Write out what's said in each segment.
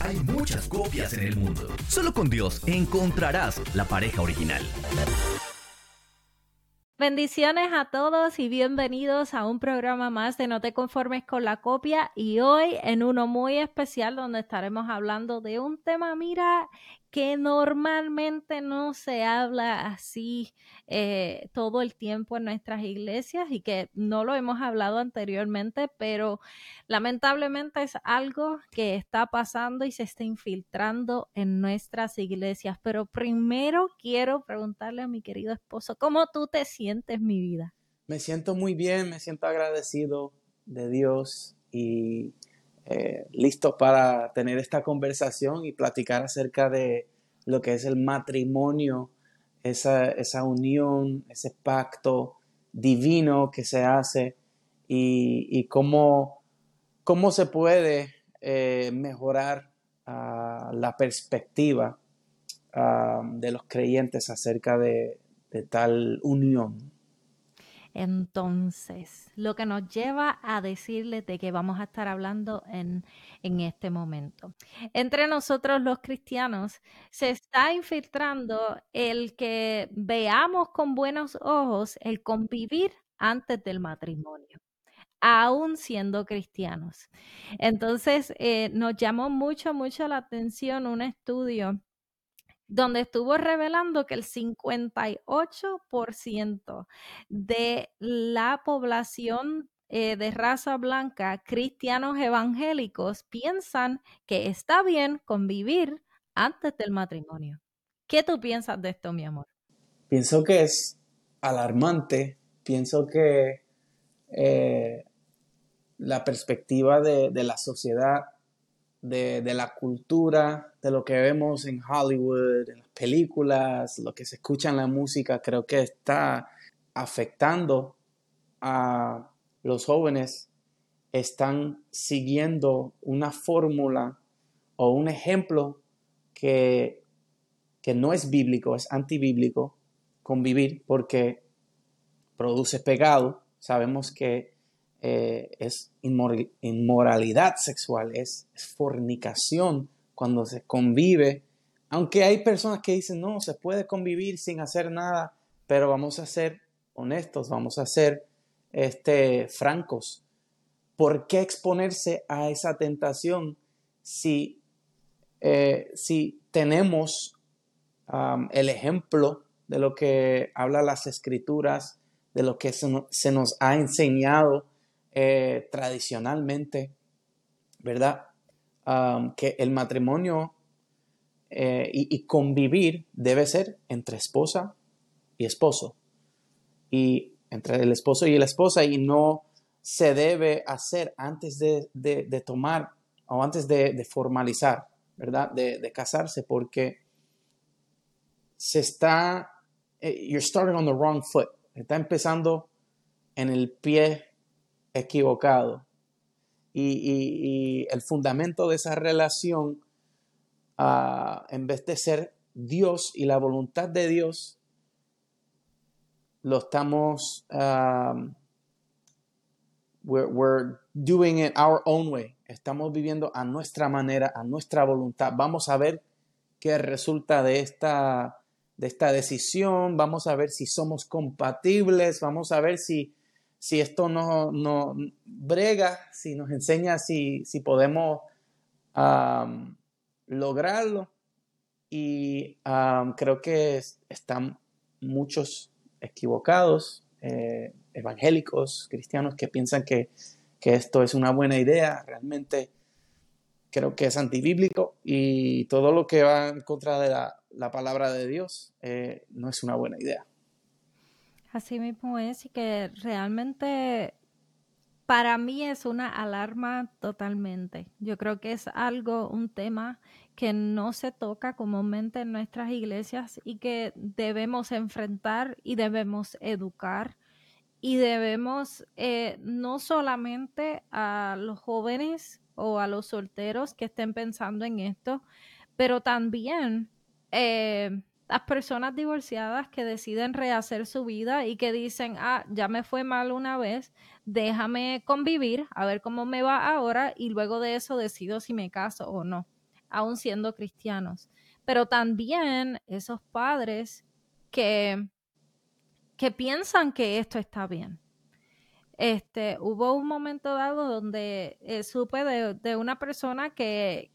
Hay muchas copias en el mundo. Solo con Dios encontrarás la pareja original. Bendiciones a todos y bienvenidos a un programa más de No te conformes con la copia y hoy en uno muy especial donde estaremos hablando de un tema, mira, que normalmente no se habla así eh, todo el tiempo en nuestras iglesias y que no lo hemos hablado anteriormente, pero lamentablemente es algo que está pasando y se está infiltrando en nuestras iglesias. Pero primero quiero preguntarle a mi querido esposo, ¿cómo tú te sientes, mi vida? Me siento muy bien, me siento agradecido de Dios y eh, listo para tener esta conversación y platicar acerca de lo que es el matrimonio, esa, unión, ese pacto divino que se hace y, cómo, cómo, se puede eh, mejorar ah, la perspectiva ah, de los creyentes acerca de tal unión. Entonces, lo que nos lleva a decirles de que vamos a estar hablando en, en este momento. Entre nosotros los cristianos se está infiltrando el que veamos con buenos ojos el convivir antes del matrimonio aún siendo cristianos. Entonces, eh, nos llamó mucho, mucho la atención un estudio donde estuvo revelando que el 58% de la población eh, de raza blanca, cristianos evangélicos, piensan que está bien convivir antes del matrimonio. ¿Qué tú piensas de esto, mi amor? Pienso que es alarmante, pienso que eh, la perspectiva de, de la sociedad de, la cultura, de lo que vemos en Hollywood, en las películas, lo que se escucha en la música, creo que está afectando a los jóvenes. Están siguiendo una fórmula o un ejemplo que, que no es bíblico, es antibíblico, convivir, porque produce pecado. Sabemos que eh, es inmoralidad sexual, es, fornicación cuando se convive. Aunque hay personas que dicen, no, se puede convivir sin hacer nada, pero vamos a ser honestos, vamos a ser este, francos. ¿Por qué exponerse a esa tentación si, eh, si tenemos el ejemplo de lo que habla las escrituras, de lo que se nos ha enseñado eh, tradicionalmente, ¿verdad? que el matrimonio eh, y, convivir debe ser entre esposa y esposo. Y entre el esposo y la esposa y no se debe hacer antes de, tomar o antes de, formalizar, ¿verdad? De, casarse porque se está, eh, you're starting on the wrong foot. Está empezando en el pie equivocado. Y, el fundamento de esa relación, ah, en vez de ser Dios y la voluntad de Dios, lo estamos, um, we're, doing it our own way. Estamos viviendo a nuestra manera, a nuestra voluntad. Vamos a ver qué resulta de esta, de esta decisión. Vamos a ver si somos compatibles. Vamos a ver si si esto no, no brega, si nos enseña si, si podemos lograrlo. Y creo que están muchos equivocados, eh, evangélicos, cristianos, que piensan que, esto es una buena idea. Realmente creo que es antibíblico y todo lo que va en contra de la, palabra de Dios eh, no es una buena idea. Así mismo es y que realmente para mí es una alarma totalmente. Yo creo que es algo, un tema que no se toca comúnmente en nuestras iglesias y que debemos enfrentar y debemos educar y debemos eh, no solamente a los jóvenes o a los solteros que estén pensando en esto, pero también eh, las personas divorciadas que deciden rehacer su vida y que dicen, ah, ya me fue mal una vez, déjame convivir, a ver cómo me va ahora y luego de eso decido si me caso o no, aún siendo cristianos. Pero también esos padres que, que piensan que esto está bien. Este, hubo un momento dado donde eh, supe de, de una persona que,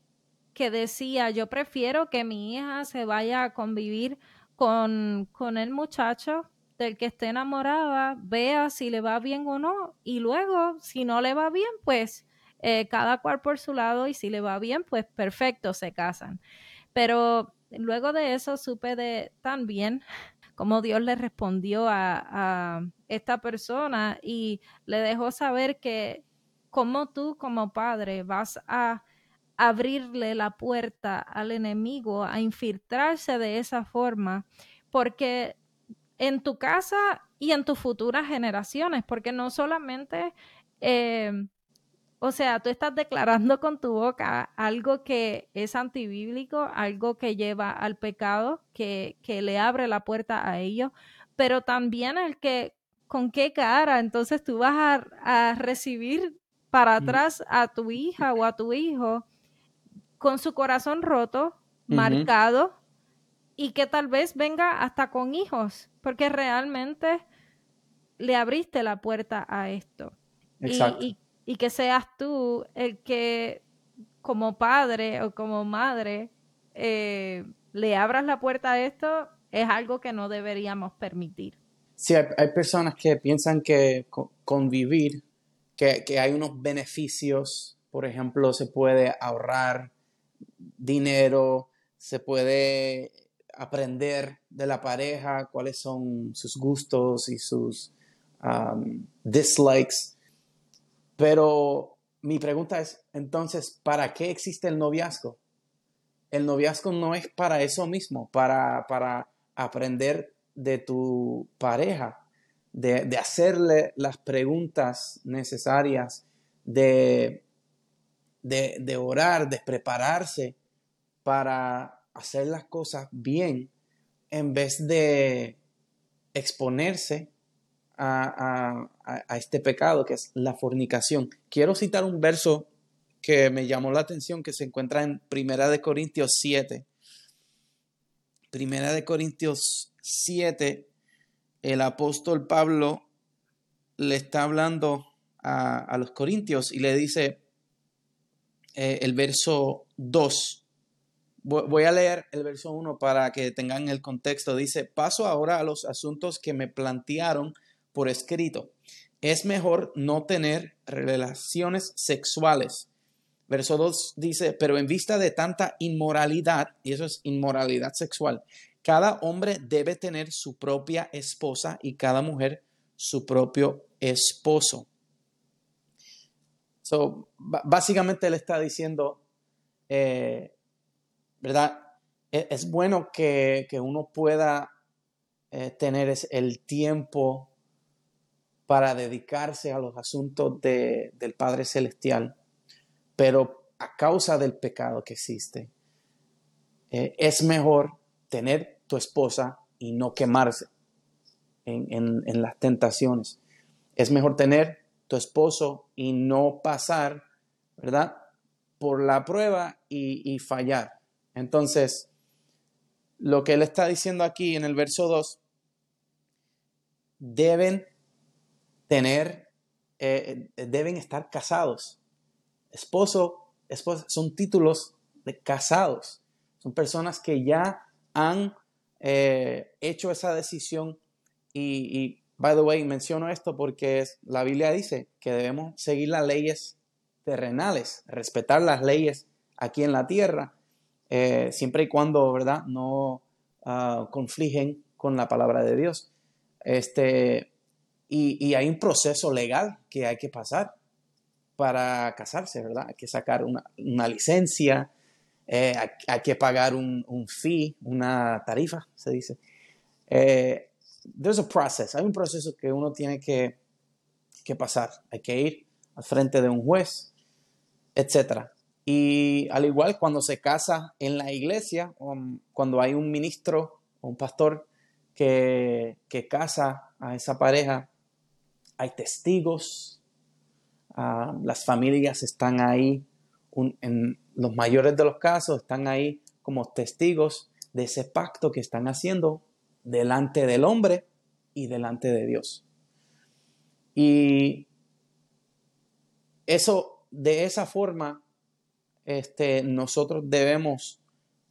que decía, yo prefiero que mi hija se vaya a convivir con, con el muchacho del que esté enamorada, vea si le va bien o no, y luego, si no le va bien, pues eh, cada cual por su lado, y si le va bien, pues perfecto, se casan. Pero luego de eso supe de también cómo Dios le respondió a, a esta persona y le dejó saber que como tú como padre vas a abrirle la puerta al enemigo a infiltrarse de esa forma, porque en tu casa y en tus futuras generaciones, porque no solamente, eh, o sea, tú estás declarando con tu boca algo que es antibíblico, algo que lleva al pecado, que, que le abre la puerta a ello, pero también el que con qué cara entonces tú vas a, a recibir para atrás a tu hija o a tu hijo con su corazón roto, marcado, y que tal vez venga hasta con hijos, porque realmente le abriste la puerta a esto. Y, que seas tú el que como padre o como madre eh, le abras la puerta a esto, es algo que no deberíamos permitir. Sí, hay, personas que piensan que convivir, que, que, hay unos beneficios, por ejemplo, se puede ahorrar dinero, se puede aprender de la pareja cuáles son sus gustos y sus dislikes. Pero mi pregunta es, entonces, ¿para qué existe el noviazgo? El noviazgo no es para eso mismo, para, para aprender de tu pareja, de, de hacerle las preguntas necesarias, de de, orar, de prepararse para hacer las cosas bien en vez de exponerse a, este pecado que es la fornicación. Quiero citar un verso que me llamó la atención que se encuentra en Primera de Corintios 7. Primera de Corintios 7, el apóstol Pablo le está hablando a, a los corintios y le dice, eh, el verso 2. Voy a leer el verso 1 para que tengan el contexto. Dice, paso ahora a los asuntos que me plantearon por escrito. Es mejor no tener relaciones sexuales. Verso 2 dice, pero en vista de tanta inmoralidad, y eso es inmoralidad sexual, cada hombre debe tener su propia esposa y cada mujer su propio esposo básicamente él está diciendo, eh, ¿verdad? E, es, bueno que, uno pueda eh, tener el tiempo para dedicarse a los asuntos del Padre Celestial, pero a causa del pecado que existe, eh, es mejor tener tu esposa y no quemarse en, en las tentaciones. Es mejor tener tu esposo y no pasar, ¿verdad? Por la prueba y, fallar. Entonces, lo que él está diciendo aquí en el verso 2, deben tener, eh, deben estar casados. Esposo, esposa, son títulos de casados. Son personas que ya han eh, hecho esa decisión y, By the way, menciono esto porque la Biblia dice que debemos seguir las leyes terrenales, respetar las leyes aquí en la tierra, eh, siempre y cuando, ¿verdad?, no uh, confligen con la palabra de Dios. Este, y, hay un proceso legal que hay que pasar. para casarse, ¿verdad? Hay que sacar una, una licencia, eh, hay, que pagar un, un, fee, una tarifa, se dice. Eh, there's a process, hay un proceso que uno tiene que, que pasar. Hay que ir al frente de un juez, etc. Y al igual cuando se casa en la iglesia, cuando hay un ministro o un pastor que, que casa a esa pareja, hay testigos, ah, las familias están ahí, en los mayores de los casos están ahí como testigos de ese pacto que están haciendo delante del hombre y delante de Dios. Y eso, de esa forma, este, nosotros debemos,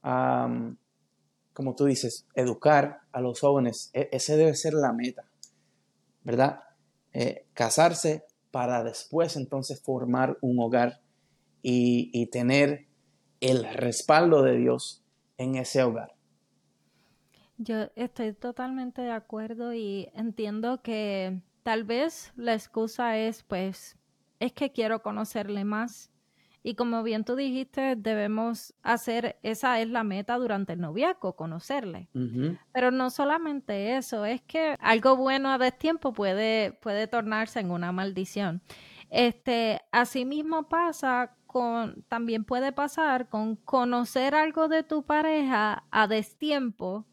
como tú dices, educar a los jóvenes. E, ese debe ser la meta, ¿verdad? Eh, casarse para después entonces formar un hogar y, y tener el respaldo de Dios en ese hogar. Yo estoy totalmente de acuerdo y entiendo que tal vez la excusa es pues es que quiero conocerle más. Y como bien tú dijiste, debemos hacer, esa es la meta durante el noviazgo, conocerle. Pero no solamente eso, es que algo bueno a destiempo puede, puede tornarse en una maldición. Este, asimismo pasa con, también puede pasar con conocer algo de tu pareja a destiempo,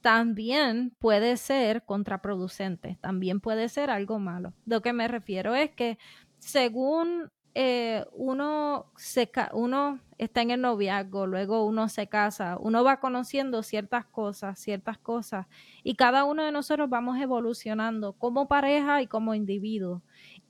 también puede ser contraproducente, también puede ser algo malo. Lo que me refiero es que según eh, uno, se, uno está en el noviazgo, luego uno se casa, uno va conociendo ciertas cosas, ciertas cosas, y cada uno de nosotros vamos evolucionando como pareja y como individuo.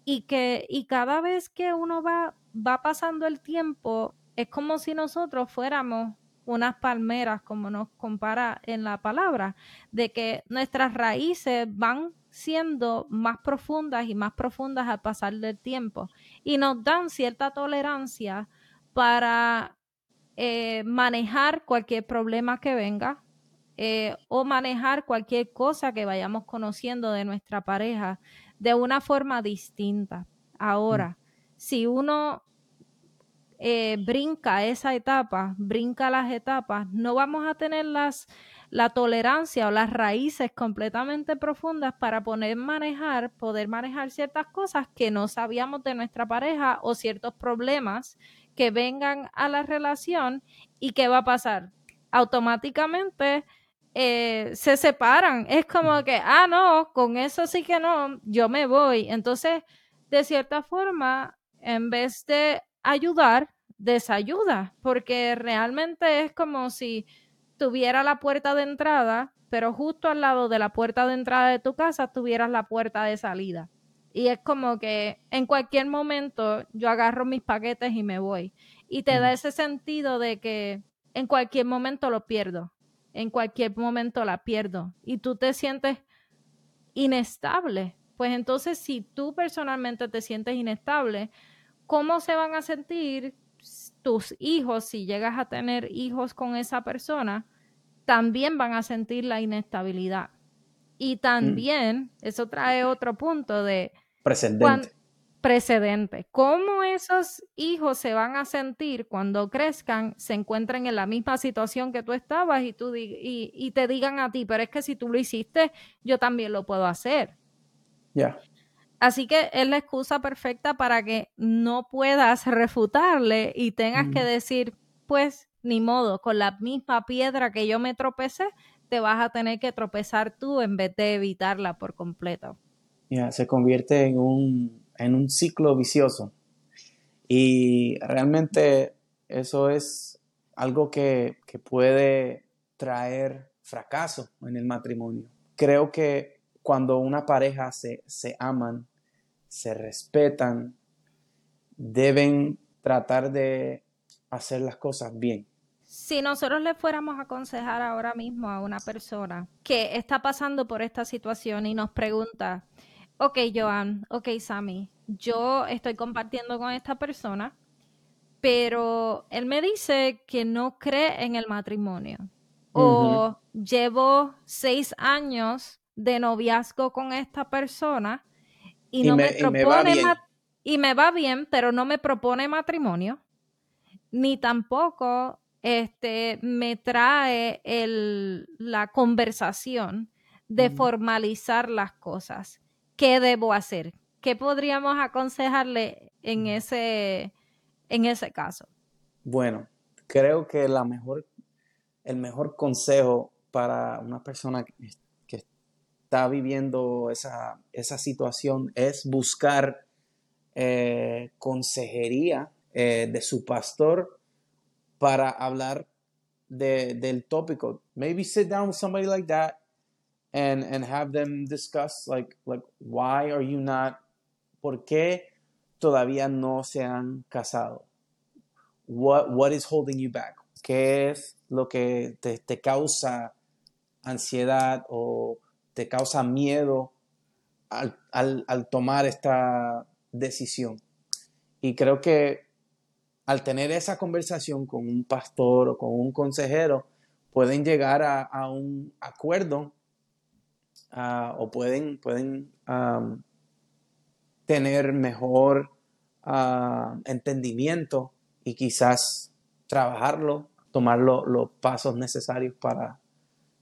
Y que, y cada vez que uno va, va pasando el tiempo, es como si nosotros fuéramos unas palmeras, como nos compara en la palabra, de que nuestras raíces van siendo más profundas y más profundas al pasar del tiempo y nos dan cierta tolerancia para eh, manejar cualquier problema que venga eh, o manejar cualquier cosa que vayamos conociendo de nuestra pareja de una forma distinta. Ahora, mm. si uno eh, brinca esa etapa, brinca las etapas, no vamos a tener las la tolerancia o las raíces completamente profundas para poder manejar, poder manejar ciertas cosas que no sabíamos de nuestra pareja o ciertos problemas que vengan a la relación y qué va a pasar. Automáticamente eh, se separan. Es como que, ah, no, con eso sí que no, yo me voy. Entonces, de cierta forma, en vez de ayudar, desayuda, porque realmente es como si tuviera la puerta de entrada, pero justo al lado de la puerta de entrada de tu casa tuvieras la puerta de salida. Y es como que en cualquier momento yo agarro mis paquetes y me voy. Y te da ese sentido de que en cualquier momento lo pierdo. En cualquier momento la pierdo. Y tú te sientes inestable. Pues entonces si tú personalmente te sientes inestable, ¿cómo se van a sentir tus hijos, si llegas a tener hijos con esa persona, también van a sentir la inestabilidad. Y mm. también, eso trae otro punto de... Precedente. precedente. ¿Cómo esos hijos se van a sentir cuando crezcan, se encuentren en la misma situación que tú estabas y, tú y, y te digan a ti, pero es que si tú lo hiciste, yo también lo puedo hacer? Ya. Así que es la excusa perfecta para que no puedas refutarle y tengas que decir, pues ni modo, con la misma piedra que yo me tropecé, te vas a tener que tropezar tú en vez de evitarla por completo. Ya, se convierte en un, en un ciclo vicioso. Y realmente eso es algo que, que puede traer fracaso en el matrimonio. Creo que cuando una pareja se, se aman, se respetan, deben tratar de hacer las cosas bien. Si nosotros le fuéramos a aconsejar ahora mismo a una persona que está pasando por esta situación y nos pregunta, ok Joan, ok Sammy, yo estoy compartiendo con esta persona, pero él me dice que no cree en el matrimonio. O llevo seis años de noviazgo con esta persona y, no me, propone y me va bien, pero no me propone matrimonio, ni tampoco este, me trae el, la conversación de formalizar las cosas. ¿Qué debo hacer? ¿Qué podríamos aconsejarle en ese, en ese caso? Bueno, creo que la mejor, el mejor consejo para una persona está viviendo esa, situación es buscar eh, consejería eh, de su pastor para hablar de, del tópico. Maybe sit down with somebody like that and, and have them discuss like, like why are you not, por qué todavía no se han casado. What, what is holding you back? ¿Qué es lo que te, te causa ansiedad o te causa miedo al, al, al, tomar esta decisión? Y creo que al tener esa conversación con un pastor o con un consejero, pueden llegar a, un acuerdo o pueden, pueden tener mejor entendimiento y quizás trabajarlo, tomar los pasos necesarios para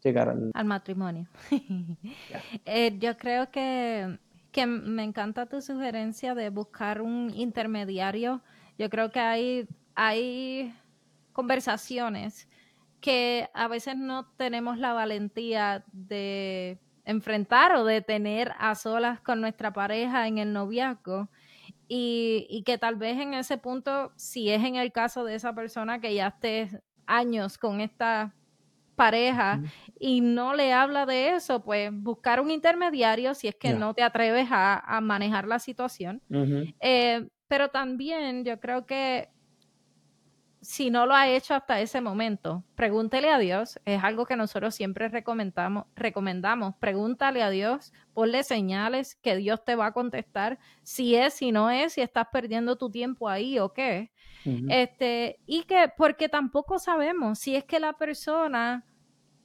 llegar al, matrimonio. Eh, yo creo que, que me encanta tu sugerencia de buscar un intermediario yo creo que hay, hay conversaciones que a veces no tenemos la valentía de enfrentar o de tener a solas con nuestra pareja en el noviazgo. Y, que tal vez en ese punto, si es en el caso de esa persona que ya esté años con esta pareja y no le habla de eso, pues buscar un intermediario si es que no te atreves a, manejar la situación. Pero también yo creo que si no lo ha hecho hasta ese momento, pregúntele a Dios. Es algo que nosotros siempre recomendamos. recomendamos. Pregúntale a Dios, ponle señales que Dios te va a contestar si es, si no es, si estás perdiendo tu tiempo ahí o qué. este, y que, porque tampoco sabemos si es que la persona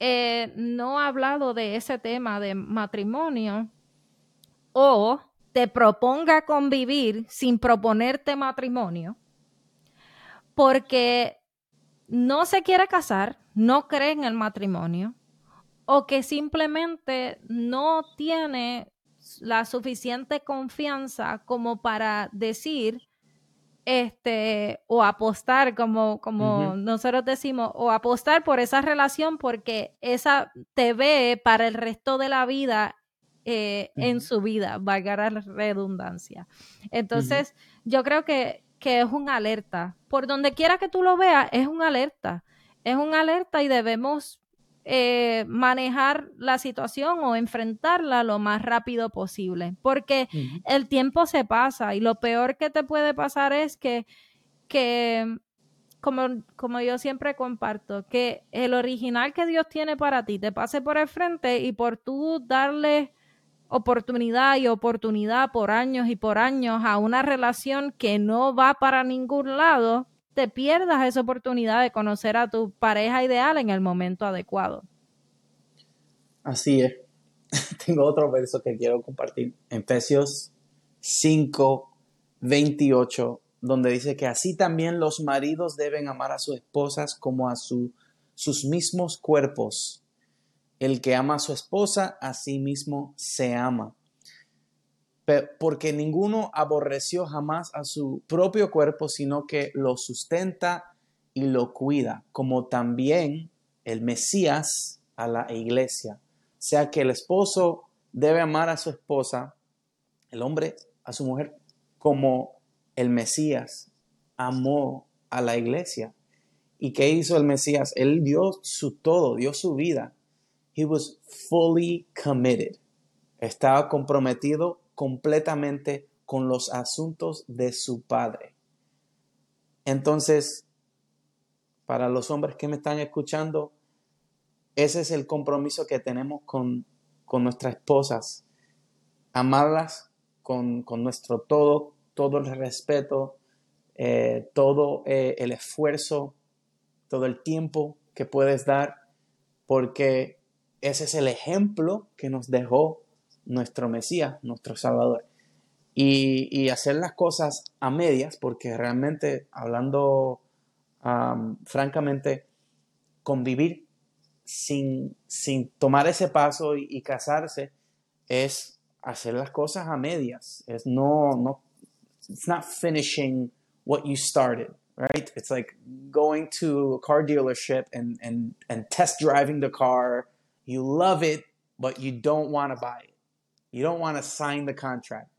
eh, no ha hablado de ese tema de matrimonio o te proponga convivir sin proponerte matrimonio, porque no se quiere casar, no cree en el matrimonio, o que simplemente no tiene la suficiente confianza como para decir, este, o apostar, como, como nosotros decimos, o apostar por esa relación porque esa te ve para el resto de la vida eh, en su vida, valga la redundancia. Entonces, yo creo que, es un alerta. Por donde quiera que tú lo veas, es un alerta. Es un alerta y debemos eh, manejar la situación o enfrentarla lo más rápido posible, porque el tiempo se pasa y lo peor que te puede pasar es que, que como, como yo siempre comparto, que el original que Dios tiene para ti te pase por el frente y por tú darle oportunidad y oportunidad por años y por años a una relación que no va para ningún lado, te pierdas esa oportunidad de conocer a tu pareja ideal en el momento adecuado. Así es. Tengo otro verso que quiero compartir. Efesios 5, 28, donde dice que así también los maridos deben amar a sus esposas como a su, sus mismos cuerpos. El que ama a su esposa, a sí mismo se ama. Porque ninguno aborreció jamás a su propio cuerpo, sino que lo sustenta y lo cuida, como también el Mesías a la iglesia. O sea que el esposo debe amar a su esposa, el hombre a su mujer, como el Mesías amó a la iglesia. ¿Y qué hizo el Mesías? Él dio su todo, dio su vida He was fully committed. Estaba comprometido completamente con los asuntos de su padre. Entonces, para los hombres que me están escuchando, ese es el compromiso que tenemos con, nuestras esposas. Amarlas con, nuestro todo, todo el respeto, eh, todo eh, el esfuerzo, todo el tiempo que puedes dar, porque ese es el ejemplo que nos dejó nuestro Mesías, nuestro Salvador. y, hacer las cosas a medias, porque realmente, hablando francamente, convivir sin, sin, tomar ese paso y, casarse es hacer las cosas a medias. Es no, no, it's not finishing what you started, right? It's like going to a car dealership and, and, and test driving the car. You love it, but you don't want to buy it. You don't want to sign the contract.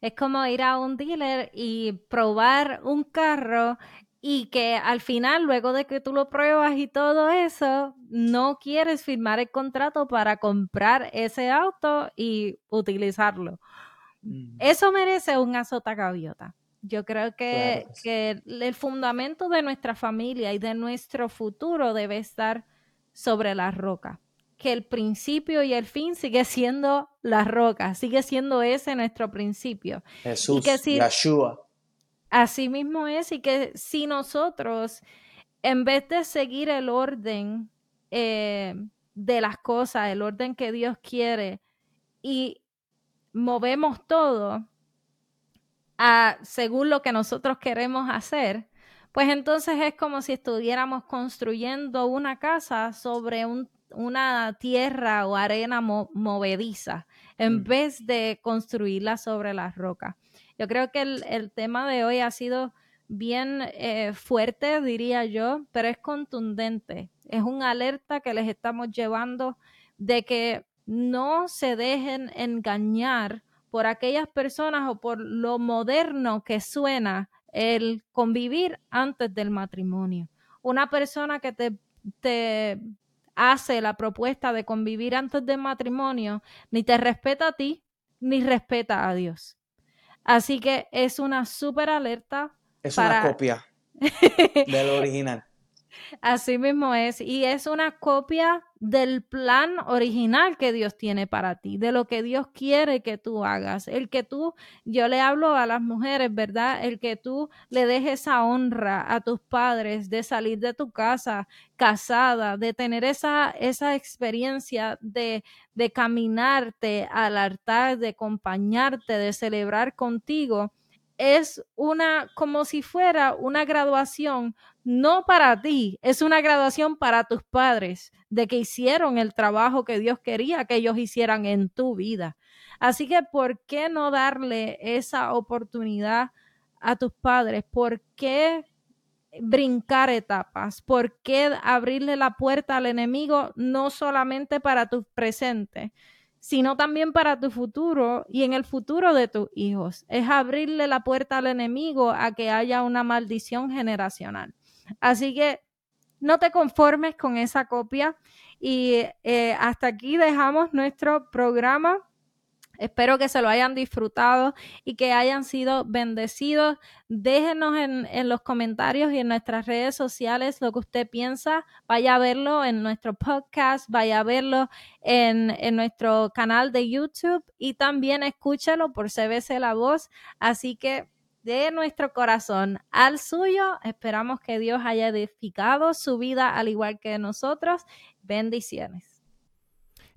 Es como ir a un dealer y probar un carro y que al final, luego de que tú lo pruebas y todo eso, no quieres firmar el contrato para comprar ese auto y utilizarlo. Mm. Eso merece un azota gaviota. Yo creo que, que, el fundamento de nuestra familia y de nuestro futuro debe estar sobre la roca. Que el principio y el fin sigue siendo la roca, sigue siendo ese nuestro principio. Jesús, y Yeshua. Así mismo es, y que si nosotros, en vez de seguir el orden eh, de las cosas, el orden que Dios quiere, y movemos todo, según lo que nosotros queremos hacer, pues entonces es como si estuviéramos construyendo una casa sobre una tierra o arena movediza, en mm. vez de construirla sobre las rocas. Yo creo que el, tema de hoy ha sido bien eh, fuerte, diría yo, pero es contundente. Es una alerta que les estamos llevando de que no se dejen engañar por aquellas personas o por lo moderno que suena el convivir antes del matrimonio. Una persona que te, te hace la propuesta de convivir antes del matrimonio, ni te respeta a ti, ni respeta a Dios. Así que es una súper alerta. Es una copia del original. Así mismo es. Y es una copia del plan original que Dios tiene para ti, de lo que Dios quiere que tú hagas. El que tú, yo le hablo a las mujeres, ¿verdad? El que tú le dejes esa honra a tus padres de salir de tu casa casada, de tener esa, esa experiencia de, de caminarte al altar, de acompañarte, de celebrar contigo es una, como si fuera una graduación, no para ti, es una graduación para tus padres, de que hicieron el trabajo que Dios quería que ellos hicieran en tu vida. Así que, ¿por qué no darle esa oportunidad a tus padres? ¿Por qué brincar etapas? ¿Por qué abrirle la puerta al enemigo no solamente para tu presente, sino también para tu futuro y en el futuro de tus hijos. Es abrirle la puerta al enemigo a que haya una maldición generacional. Así que no te conformes con esa copia y eh, hasta aquí dejamos nuestro programa. Espero que se lo hayan disfrutado y que hayan sido bendecidos. Déjenos en, los comentarios y en nuestras redes sociales lo que usted piensa. Vaya a verlo en nuestro podcast, vaya a verlo en, en nuestro canal de YouTube y también escúchalo por CBC La Voz. Así que de nuestro corazón al suyo, esperamos que Dios haya edificado su vida al igual que nosotros. Bendiciones.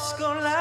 What's gonna